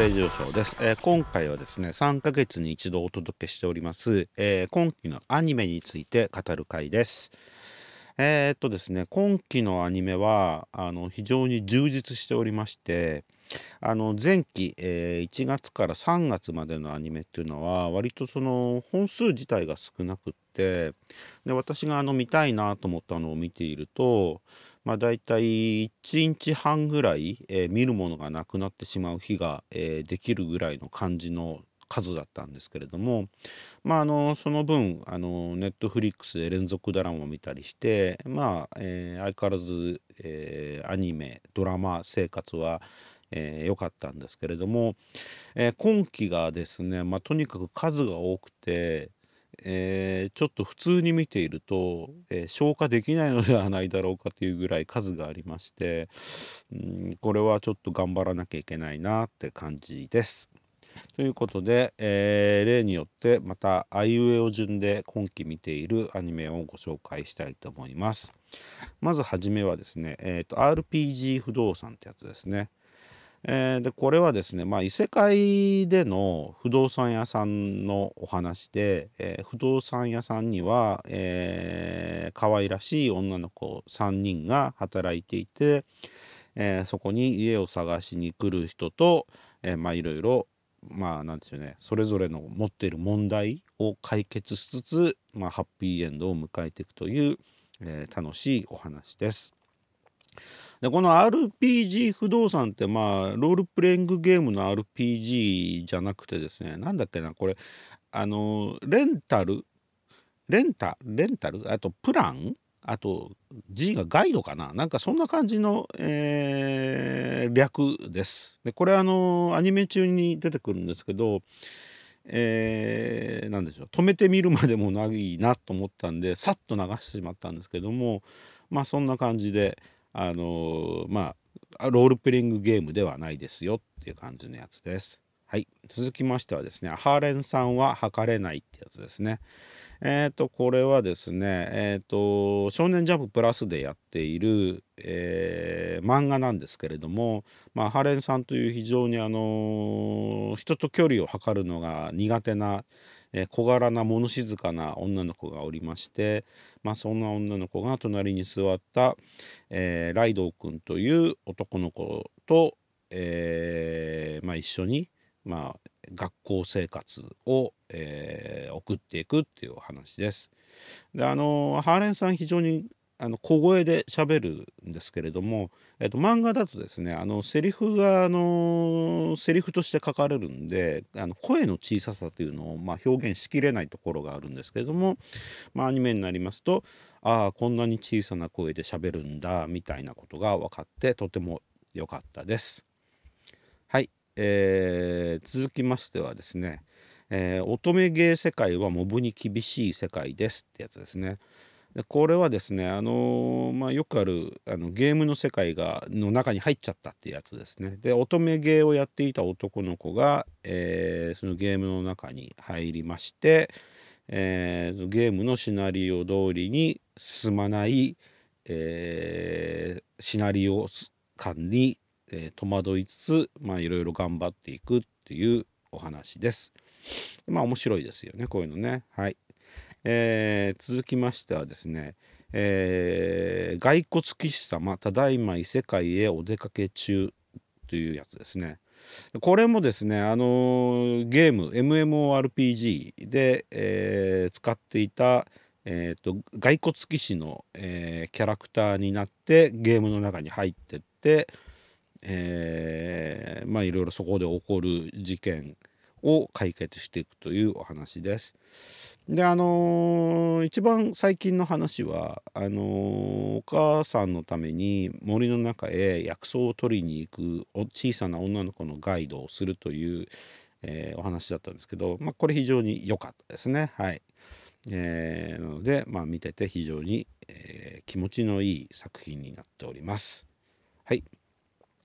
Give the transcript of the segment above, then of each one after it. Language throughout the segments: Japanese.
レディオショーです、えー今回はですね3ヶ月に一度お届けしております、えー今期のアニメについて語る回です。えーっとですね今期のアニメはあの非常に充実しておりましてあの前期、えー1月から3月までのアニメっていうのは割とその本数自体が少なくってで私があの見たいなと思ったのを見ているとまあ、大体1日半ぐらい、えー見るものがなくなってしまう日が、えーできるぐらいの感じの数だったんですけれども、まあ、あのその分あのネットフリックスで連続ドラマを見たりして、まあえー相変わらず、えーアニメドラマ生活はえーかったんですけれども、えー今期がですね、まあ、とにかく数が多くて、えーちょっと普通に見ていると、えー消化できないのではないだろうかというぐらい数がありまして、うん、これはちょっと頑張らなきゃいけないなって感じです。ということで、えー例によってまたあいうえお順で今期見ているアニメをご紹介したいと思います。まずはじめはですね、えーと RPG 不動産ってやつですね。えーでこれはですね、まあ、異世界での不動産屋さんのお話で、えー不動産屋さんには、えー可愛らしい女の子3人が働いていて、えーそこに家を探しに来る人と、えーまあいろいろまあなんでしょうねそれぞれの持っている問題を解決しつつ、まあ、ハッピーエンドを迎えていくという、えー楽しいお話です。でこの RPG 不動産ってまあロールプレイングゲームの RPG じゃなくてですねなんだっけなこれあのレンタルレンタレンタル？あとプラン？あと G がガイドかな？なんかそんな感じの、えー略です。でこれあのアニメ中に出てくるんですけどえーでしょう止めてみるまでもないなと思ったんでさっと流してしまったんですけどもまあそんな感じであのまあロールプレイングゲームではないですよっていう感じのやつです。はい、続きましてはですね「ハーレンさんは測れない」ってやつですね。えっ、とこれはですねえっ、と「少年ジャンププラス」でやっている、えー漫画なんですけれども、まあ、ハレンさんという非常にあの人と距離を測るのが苦手な、え小柄な物静かな女の子がおりまして、まあ、そんな女の子が隣に座った、えライドウ君という男の子と、えーまあ、一緒に、まあ、学校生活を、えー送っていくっていう話です。であのハーレンさん非常にあの小声で喋るんですけれども、えっと、漫画だとですねあのセリフがあのセリフとして書かれるんであの声の小ささというのを、まあ、表現しきれないところがあるんですけれども、まあ、アニメになりますとああこんなに小さな声で喋るんだみたいなことが分かってとても良かったです。えー続きましてはですね、えー乙女芸世界はモブに厳しい世界ですってやつですね。でこれはですね、あのーまあ、よくあるあのゲームの世界がの中に入っちゃったってやつですね。で乙女芸をやっていた男の子が、えーそのゲームの中に入りまして、えーゲームのシナリオ通りに進まない、えーシナリオ感に、えー戸惑いつつまあいろいろ頑張っていくっていうお話です。まあ面白いですよねこういうのね。はい。えー続きましてはですね、えー骸骨騎士様ただいま異世界へお出かけ中というやつですね。これもですね、あのーゲーム MMORPG で、えー使っていた、えーと骸骨騎士の、えーキャラクターになってゲームの中に入ってって、えーまあいろいろそこで起こる事件を解決していくというお話です。であのー一番最近の話はあのーお母さんのために森の中へ薬草を取りに行く小さな女の子のガイドをするという、えーお話だったんですけど、まあ、これ非常に良かったですね。はいえーなので、まあ、見てて非常に、えー気持ちのいい作品になっております。はい、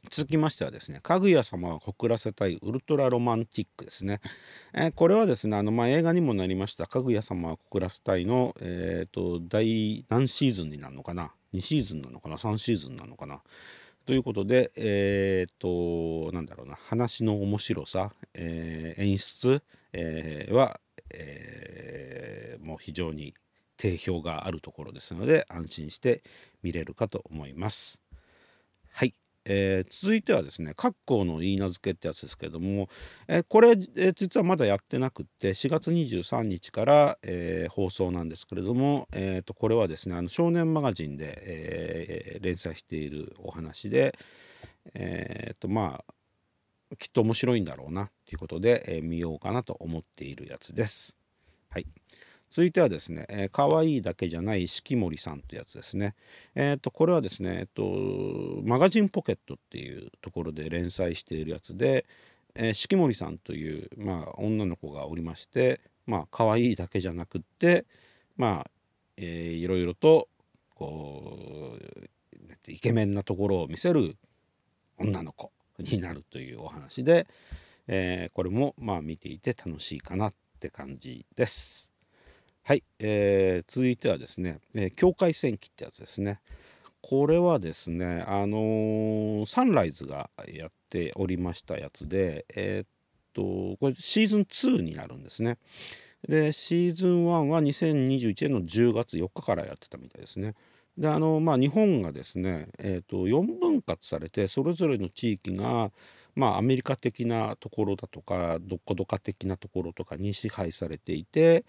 続きましてはですね「かぐや様は告らせたいウルトラロマンティック」ですね、えー、これはですねあの、まあ、映画にもなりました「かぐや様は告らせたいの」えーと、第何シーズンになるのかな？2シーズンなのかな？3シーズンなのかな？ということでえっ、となんだろうな話の面白さ、えー、演出、えー、は、え、もう非常に定評があるところですので安心して見れるかと思います。えー、続いてはですね「括弧の言い名付け」ってやつですけども、えー、これ、えー、実はまだやってなくって4月23日から、え放送なんですけれども、えー、とこれはですねあの少年マガジンで、え連載しているお話でえっとまあきっと面白いんだろうなということで、え見ようかなと思っているやつです。続いてはですね、えー、可愛いだけじゃない四季森さんというやつですね。えっ、ー、と、これはですね、えっ、と、マガジンポケットっていうところで連載しているやつで、えー、四季森さんという、まあ、女の子がおりまして、まあ、可愛いだけじゃなくって、まあ、えー、いろいろと、こう、イケメンなところを見せる女の子になるというお話で、えー、これもまあ見ていて楽しいかなって感じです。はい、えー、続いてはですね、えー、境界戦記ってやつですね。これはですね、あのー、サンライズがやっておりましたやつで、えー、っと、これシーズン2になるんですね。で、シーズン1は2021年の10月4日からやってたみたいですね。で、あの、まあ、日本がですね、えー、っと、4分割されて、それぞれの地域が、まあ、アメリカ的なところだとか、どこどか的なところとかに支配されていて、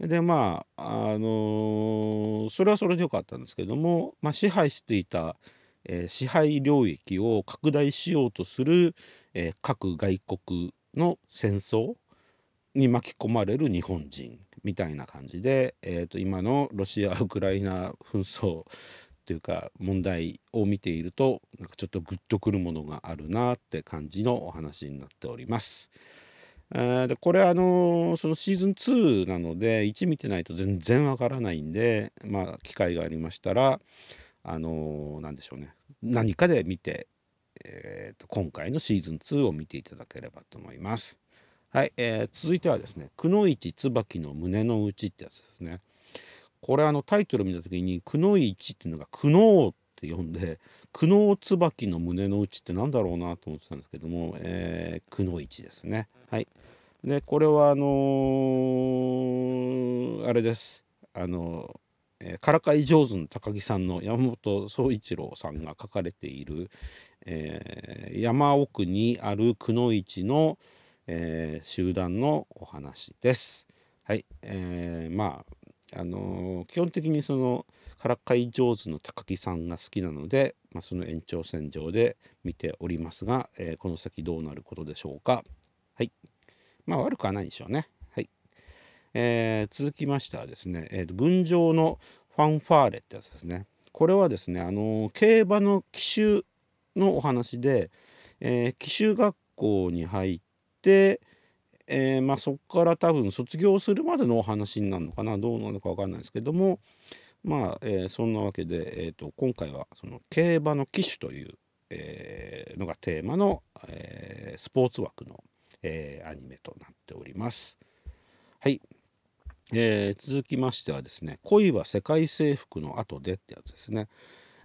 でまああの、それはそれでよかったんですけども、まあ、支配していた、えー、支配領域を拡大しようとする、えー、各外国の戦争に巻き込まれる日本人みたいな感じで、えーと、今のロシア・ウクライナ紛争というか問題を見ているとなんかちょっとグッとくるものがあるなって感じのお話になっております。えでこれあのそのシーズン2なので1見てないと全然わからないんでまあ機会がありましたらあの何でしょうね何かで見て、えーと、今回のシーズン2を見ていただければと思います。はい、えー、続いてはですね「くのいち椿の胸の内」ってやつですね。これあのタイトル見た時に「くのいち」っていうのが「くのう」って読んで「くのう椿の胸の内」ってなんだろうなと思ってたんですけども「えー、くのいち」ですね。はい、でこれはあのー、あれですあのえー、からかい上手の高木さんの山本宗一郎さんが書かれている、えー、山奥にあるくの市の、えー、集団のお話です。はい、えー、まああの基本的にそのからかい上手の高木さんが好きなので、まあ、その延長線上で見ておりますが、えこの先どうなることでしょうか。はい。まあ悪くはないでしょうね。はい。えー、続きましてはですね、えー、群青のファンファーレってやつですね。これはですね、あのー、競馬の騎手のお話で、えー、騎手学校に入って、えー、まあ、そこから多分卒業するまでのお話になるのかなどうなのか分かんないですけどもまあ、えー、そんなわけで、えーと、今回はその競馬の騎手という、えー、のがテーマの、えスポーツ枠のえー、アニメとなっております。はい、えー、続きましてはですね「恋は世界征服の後で」ってやつですね。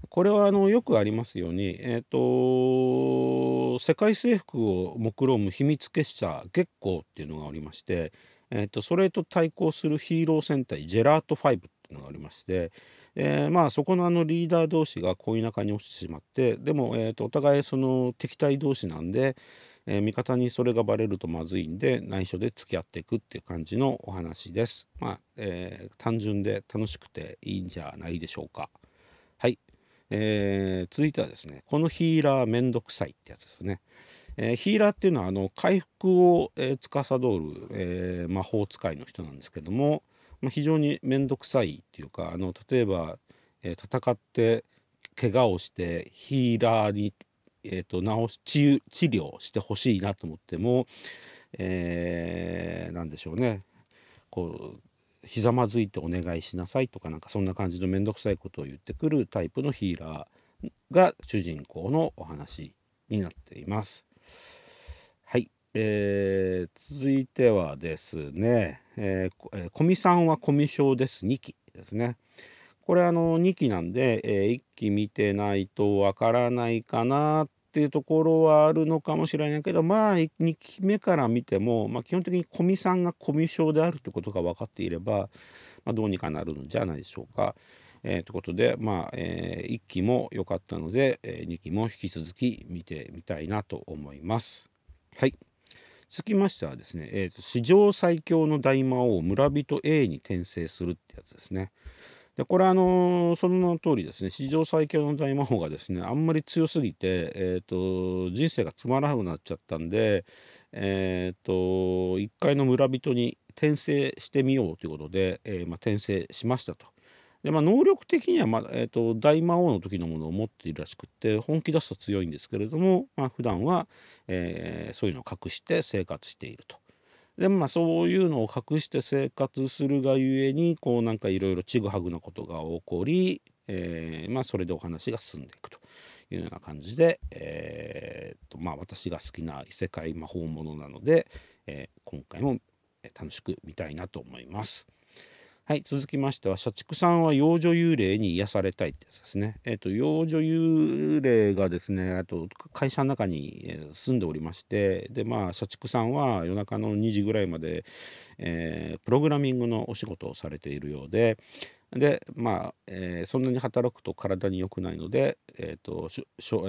これはあのよくありますように、えーと、世界征服を目論む秘密結社月光っていうのがおりまして、えーと、それと対抗するヒーロー戦隊ジェラート5っていうのがありまして、えー、まあそこのあのリーダー同士が恋仲に落ちてしまってでも、えーとお互いその敵対同士なんで、えー、味方にそれがバレるとまずいんで内緒で付き合っていくっていう感じのお話です。まあ、えー、単純で楽しくていいんじゃないでしょうか。はい、えー、続いてはですねこのヒーラーめんどくさいってやつですね。えー、ヒーラーっていうのはあの回復を、えー、司る、えー、魔法使いの人なんですけども、まあ、非常に面倒くさいっていうかあの例えば、えー、戦って怪我をしてヒーラーにえーと、治し治治療してほしいなと思っても、えー、何でしょうね。こうひざまずいてお願いしなさいとかなんかそんな感じの面倒くさいことを言ってくるタイプのヒーラーが主人公のお話になっています。はい。えー、続いてはですね、えー、コミさんはコミュ障です。2期ですね。これあの2期なんで、えー、1期見てないとわからないかなっていうところはあるのかもしれないけどまあ2期目から見ても、まあ、基本的にコミさんがコミュ障であるってことが分かっていれば、まあ、どうにかなるんじゃないでしょうか。えー、ということで、まあえー、1期も良かったので、えー、2期も引き続き見てみたいなと思います。はい続きましてはですね、えーと、史上最強の大魔王村人 A に転生するってやつですね。でこれあのー、その通りですね史上最強の大魔法がですねあんまり強すぎて、えーと、人生がつまらなくなっちゃったんで、えーと、一回の村人に転生してみようということで、えー、まあ、転生しましたと。でまあ、能力的には、まあえーと、大魔王の時のものを持っているらしくって本気出すと強いんですけれども、まあ普段は、えー、そういうのを隠して生活していると。でまあそういうのを隠して生活するがゆえにこうなんかいろいろちぐはぐなことが起こり、えー、まあそれでお話が進んでいくというような感じで、えーとまあ、私が好きな異世界魔法ものなので、えー、今回も楽しく見たいなと思います。はい続きましては社畜さんは幼女幽霊に癒されたいってやつですね。えっ、ー、と幼女幽霊がですねあと会社の中に住んでおりましてでまあ社畜さんは夜中の2時ぐらいまで、えー、プログラミングのお仕事をされているようででまあ、えー、そんなに働くと体に良くないので、えーと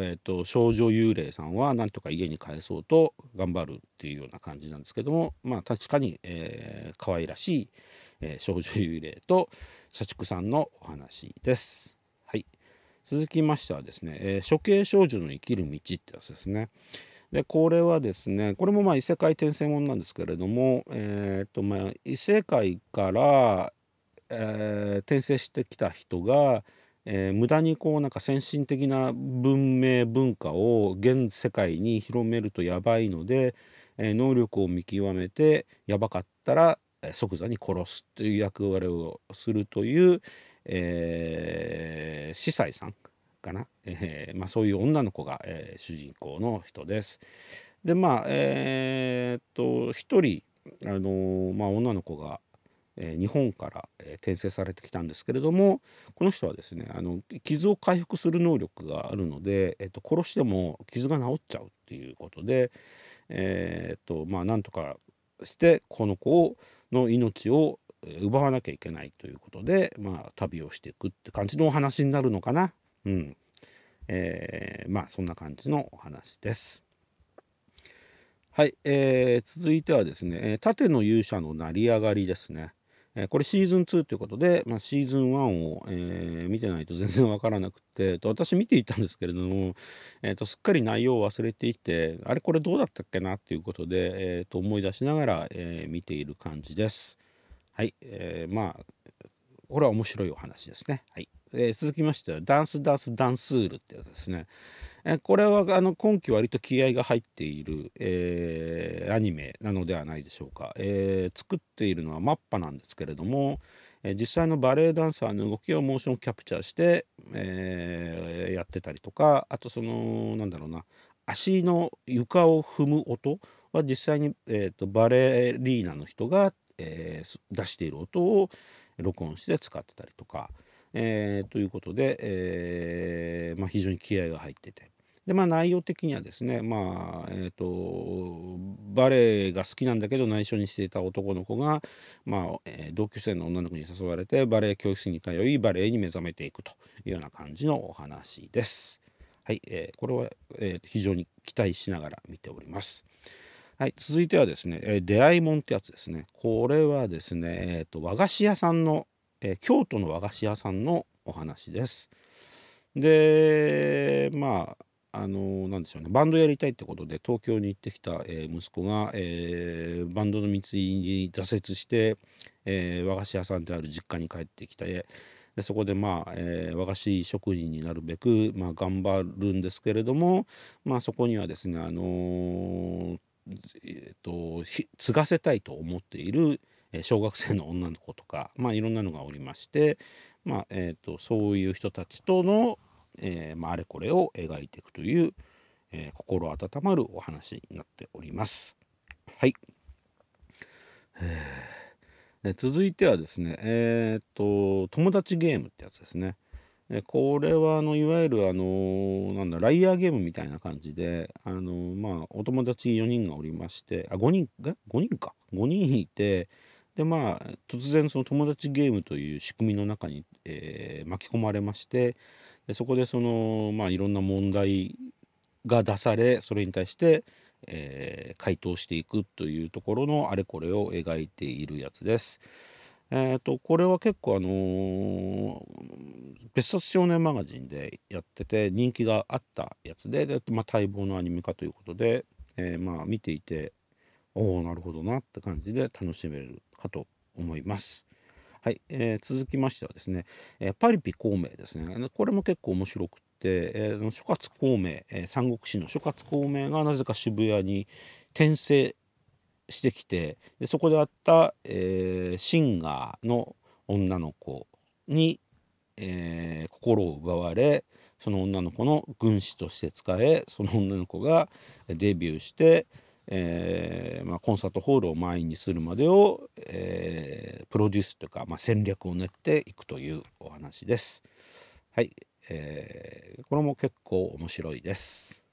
えーと、少女幽霊さんはなんとか家に帰そうと頑張るっていうような感じなんですけどもまあ確かに、えー、可愛らしいえー、少女幽霊と社畜さんのお話です。はい、続きましてはですね、えー、処刑少女の生きる道ってやつですね。でこれはですねこれもまあ異世界転生ものなんですけれども、えーとまあ、異世界から、えー、転生してきた人が、えー、無駄にこうなんか先進的な文明文化を現世界に広めるとやばいので、えー、能力を見極めてやばかったら即座に殺すという役割をするという、えー、司祭さんかな、え ーまあ、そういう女の子が、えー、主人公の人です。でまあえー、っと一人、あのー、まあ、女の子が、えー、日本から、えー、転生されてきたんですけれどもこの人はですねあの傷を回復する能力があるので、えー、と殺しても傷が治っちゃうっていうことで、えー、っとまあなんとかしてこの子をの命を奪わなきゃいけないということで、まあ、旅をしていくって感じのお話になるのかな。うん。えー、まあそんな感じのお話です。はい、えー、続いてはですね、縦の勇者の成り上がりですね。えこれシーズン2ということで、まあ、シーズン1を、え、見てないと全然わからなくてと私見ていたんですけれども、えーと、すっかり内容を忘れていてあれこれどうだったっけなっていうことで、えーと、思い出しながら、え、見ている感じです。はい、えー、まあこれは面白いお話ですね。はいえー、続きましてはダンスダンスダンスールってやつですね。えこれはあの今期割と気合が入っている、えー、アニメなのではないでしょうか、えー、作っているのはマッパなんですけれども、えー、実際のバレエダンサーの動きをモーションキャプチャーして、えやってたりとかあとそのなんだろうな足の床を踏む音は実際に、えーと、バレリーナの人が、え出している音を録音して使ってたりとか、えということで、えまあ、非常に気合が入ってて。でまあ内容的にはですねまあえ、ー、とバレエが好きなんだけど内緒にしていた男の子が、まあえー、同級生の女の子に誘われてバレエ教室に通いバレエに目覚めていくというような感じのお話です。はい、えー、これは、えー、非常に期待しながら見ております。はい、続いてはですね、えー、出会いもんってやつですね。これはですね、えーと、和菓子屋さんの、えー、京都の和菓子屋さんのお話です。でまああのなんでしょうねバンドやりたいってことで東京に行ってきた、えー、息子が、えー、バンドの道に挫折して、えー、和菓子屋さんである実家に帰ってきてでそこでまあ、え和菓子職人になるべく、まあ、頑張るんですけれども、まあ、そこにはですねあのえーと、継がせたいと思っている小学生の女の子とか、まあ、いろんなのがおりまして、まあえーとそういう人たちとのえーまあ、あれこれを描いていくという、えー、心温まるお話になっております。はい、えー、続いてはですねえー、っと友達ゲームってやつですね。これはあのいわゆるあのなんだライアーゲームみたいな感じであのまあお友達4人がおりましてあ5人が5人か。5人いてでまあ突然その友達ゲームという仕組みの中に、えー、巻き込まれましてでそこでそのまあいろんな問題が出されそれに対して、えー、回答していくというところのあれこれを描いているやつです。えーと、これは結構あのー、別冊少年マガジンでやってて人気があったやつでで、まあ、待望のアニメ化ということで、えー、まあ見ていておおなるほどなって感じで楽しめるかと思います。はい、えー、続きましてはですね、えー、パリピ孔明ですねこれも結構面白くて、えー、諸葛孔明、えー、三国志の諸葛孔明がなぜか渋谷に転生してきてでそこであった、えー、シンガーの女の子に、えー、心を奪われその女の子の軍師として使えその女の子がデビューして、えーまあ、コンサートホールを満員にするまでを、えー、プロデュースというか、まあ、戦略を練っていくというお話です。はい、えー、これも結構面白いです。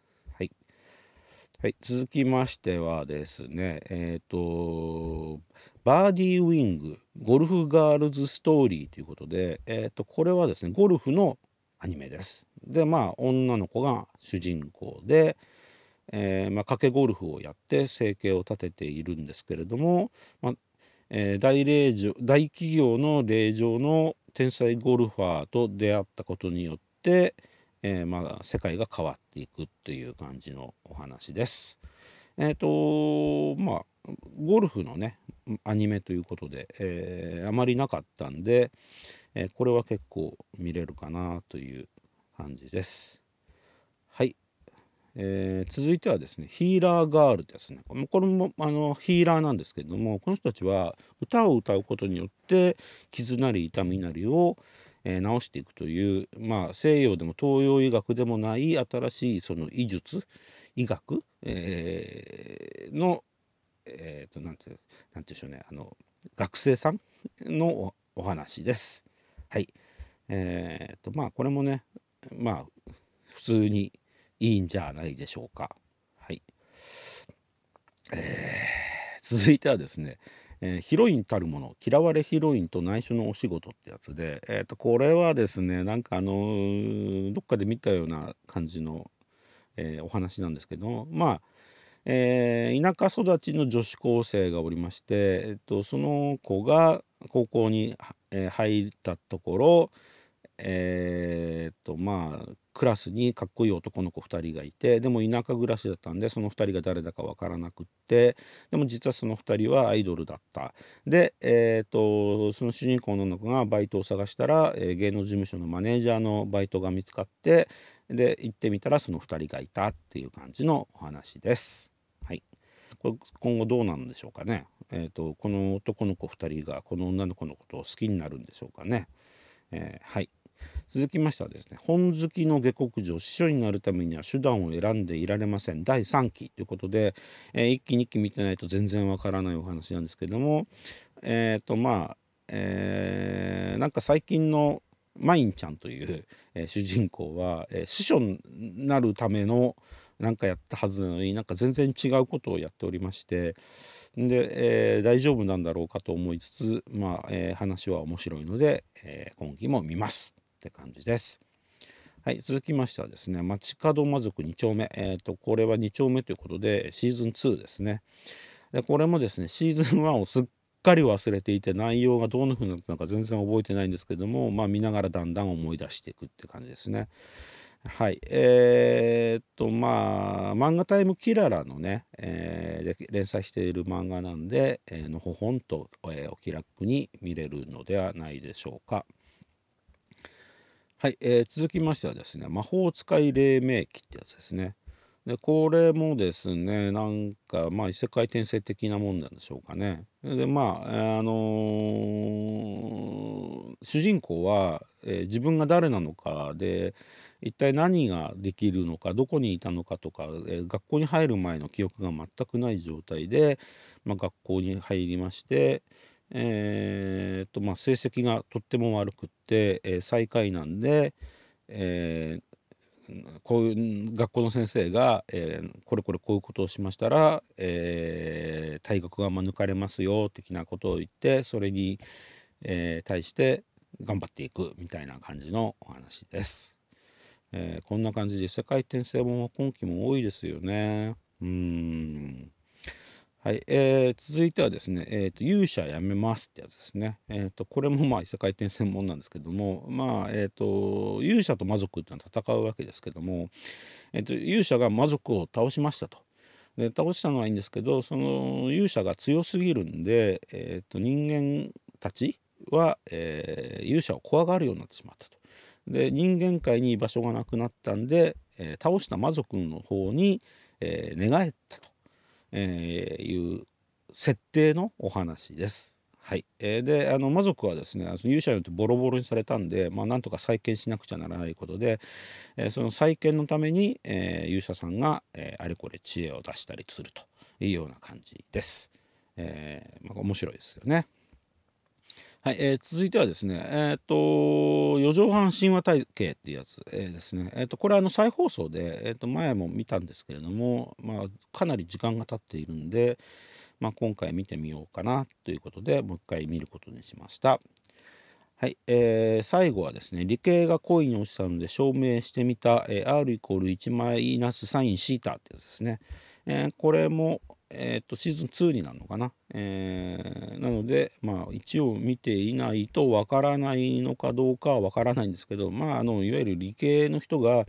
はい、続きましてはですね、えっ、と、バーディーウィング、ゴルフガールズストーリーということで、えっ、と、これはですね、ゴルフのアニメです。で、まあ、女の子が主人公で、えー、まあ、賭けゴルフをやって生計を立てているんですけれども、まあえー、大令嬢大企業の令嬢の天才ゴルファーと出会ったことによって、えー、まあ、世界が変わっていくっていう感じのお話です。えっ、とまあゴルフのねアニメということで、えー、あまりなかったんで、えこれは結構見れるかなという感じです。えー、続いてはですねヒーラーガールですねこれもあのヒーラーなんですけれどもこの人たちは歌を歌うことによって傷なり痛みなりを、えー、治していくという、まあ、西洋でも東洋医学でもない新しいその医術医学、えー、の、えーと、なんてなんでしょうねあの学生さんのお話です。はい。えーとまあこれもねまあ普通にいいんじゃないでしょうか。はい。えー、続いてはですねえー、ヒロインたるもの嫌われヒロインと内緒のお仕事ってやつで、えー、とこれはですねなんかあのー、どっかで見たような感じの、え、お話なんですけどまあ、えー、田舎育ちの女子高生がおりまして、えー、とその子が高校に、えー、入ったところえー、っとまあクラスにかっこいい男の子2人がいてでも田舎暮らしだったんでその2人が誰だか分からなくってでも実はその2人はアイドルだったで、えーと、その主人公の女の子がバイトを探したら、えー、芸能事務所のマネージャーのバイトが見つかってで行ってみたらその2人がいたっていう感じのお話です。はい、これ今後どうなんでしょうかね、えーと、この男の子2人がこの女の子のことを好きになるんでしょうかね。えー、はい続きましてはですね本好きの下克上司書になるためには手段を選んでいられません第3期ということで、えー、1期2期見てないと全然わからないお話なんですけどもえっ、ー、とまあ、えー、なんか最近のマインちゃんという、えー、主人公は、えー、師匠になるためのなんかやったはずなのになんか全然違うことをやっておりましてで、えー、大丈夫なんだろうかと思いつつ、まあえ、話は面白いので、え、今期も見ます。って感じです。はい、続きましてはですね、街角魔族2丁目、えーと、これは2丁目ということで、シーズン2ですね。でこれもですね、シーズン1をすっかり忘れていて、内容がどんな風になったのか全然覚えてないんですけども、まあ、見ながらだんだん思い出していくって感じですね。はい。えー、っと、まあ、漫画タイムキララのね、えー、連載している漫画なんで、えー、のほほんと、えー、お気楽に見れるのではないでしょうか。はい、えー、続きましてはですね魔法使い黎明期ってやつですね。でこれもですねなんかまあ異世界転生的なもんなんでしょうかね。でまあ、あのー、主人公は、えー、自分が誰なのかで一体何ができるのかどこにいたのかとか、えー、学校に入る前の記憶が全くない状態で、まあ、学校に入りまして、えーとまあ、成績がとっても悪くって、えー、最下位なんで、えーこういう学校の先生が、えー、これこれこういうことをしましたら、えー、退学が免れますよ的なことを言ってそれに、えー、対して頑張っていくみたいな感じのお話です。えー、こんな感じで世界転生も今期も多いですよね。うんはい、えー、続いてはですね、えーと、勇者やめますってやつですね。えーと、これもまあ異世界転生もんなんですけども、まあ、えーと、勇者と魔族っていうのは戦うわけですけども、えー、と勇者が魔族を倒しましたと。で倒したのはいいんですけどその勇者が強すぎるんで、えー、と人間たちは、えー、勇者を怖がるようになってしまったと。で人間界に居場所がなくなったんで、えー、倒した魔族の方に、えー、寝返ったと。えー、いう設定のお話です。はい、えー、であの魔族はですね勇者によってボロボロにされたんで、まあ、なんとか再建しなくちゃならないことで、えー、その再建のために、えー、勇者さんが、えあれこれ知恵を出したりするというような感じです。えまあ、面白いですよね。はい、えー、続いてはですね、えっ、ー、と、四畳半神話体系っていうやつ、えー、ですね、えっ、ー、と、これはあの再放送で、えっ、と、前も見たんですけれども、まあ、かなり時間が経っているんで、まあ、今回見てみようかなということで、もう一回見ることにしました。はい、えー、最後はですね、理系が恋に落ちたので証明してみた、えー、R=1 マイナスサインシータってやつですね。えー、これも、えーと、シーズン2になるのかな、えー、なので、まあ、一応見ていないとわからないのかどうかはわからないんですけど、まあ、あのいわゆる理系の人が、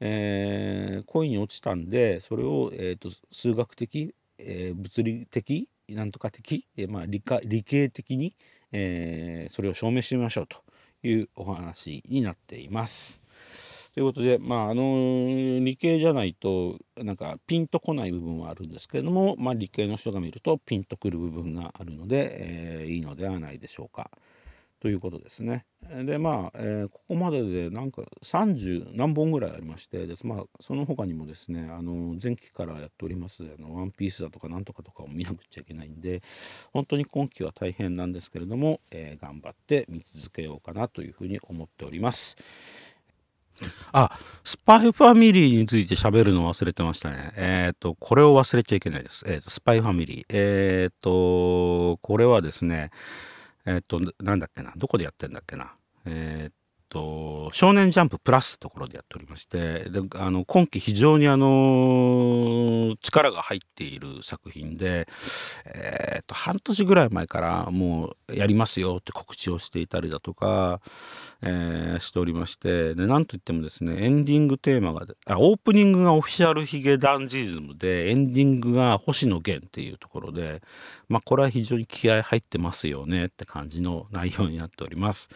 えー、恋に落ちたんでそれを、えーと、数学的、えー、物理的なんとか的、えーまあ、理科理系的に、えー、それを証明してみましょうというお話になっています。ということで、まあ、あの理系じゃないとなんかピンとこない部分はあるんですけれども、まあ、理系の人が見るとピンとくる部分があるので、えー、いいのではないでしょうか。ということですね。でまあ、えー、ここまででなんか30何本ぐらいありましてです、まあ、その他にもですねあの前期からやっておりますあのワンピースだとかなんとかとかを見なくちゃいけないんで本当に今期は大変なんですけれども、えー、頑張って見続けようかなというふうに思っております。あ、スパイファミリーについて喋るの忘れてましたね。えっ、ー、と、これを忘れちゃいけないです。え、ー、スパイファミリー。えっ、ー、と、これはですね、えっ、と、なんだっけな、どこでやってんだっけな。えっと、少年ジャンププラスところでやっておりまして、であの今期非常にあの力が入っている作品で、えー、と、半年ぐらい前からもうやりますよって告知をしていたりだとか、えー、しておりまして、で、なんといってもですね、エンディングテーマが、あ、オープニングがオフィシャルヒゲダンジズムで、エンディングが星野源っていうところで、まあ、これは非常に気合入ってますよねって感じの内容になっております。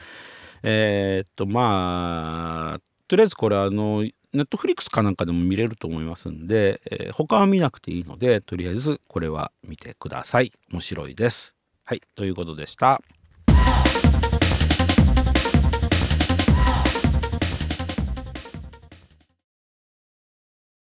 えー、っとまあとりあえずこれあのネットフリックスかなんかでも見れると思いますんで、えー、他は見なくていいのでとりあえずこれは見てください。面白いです。はいということでした。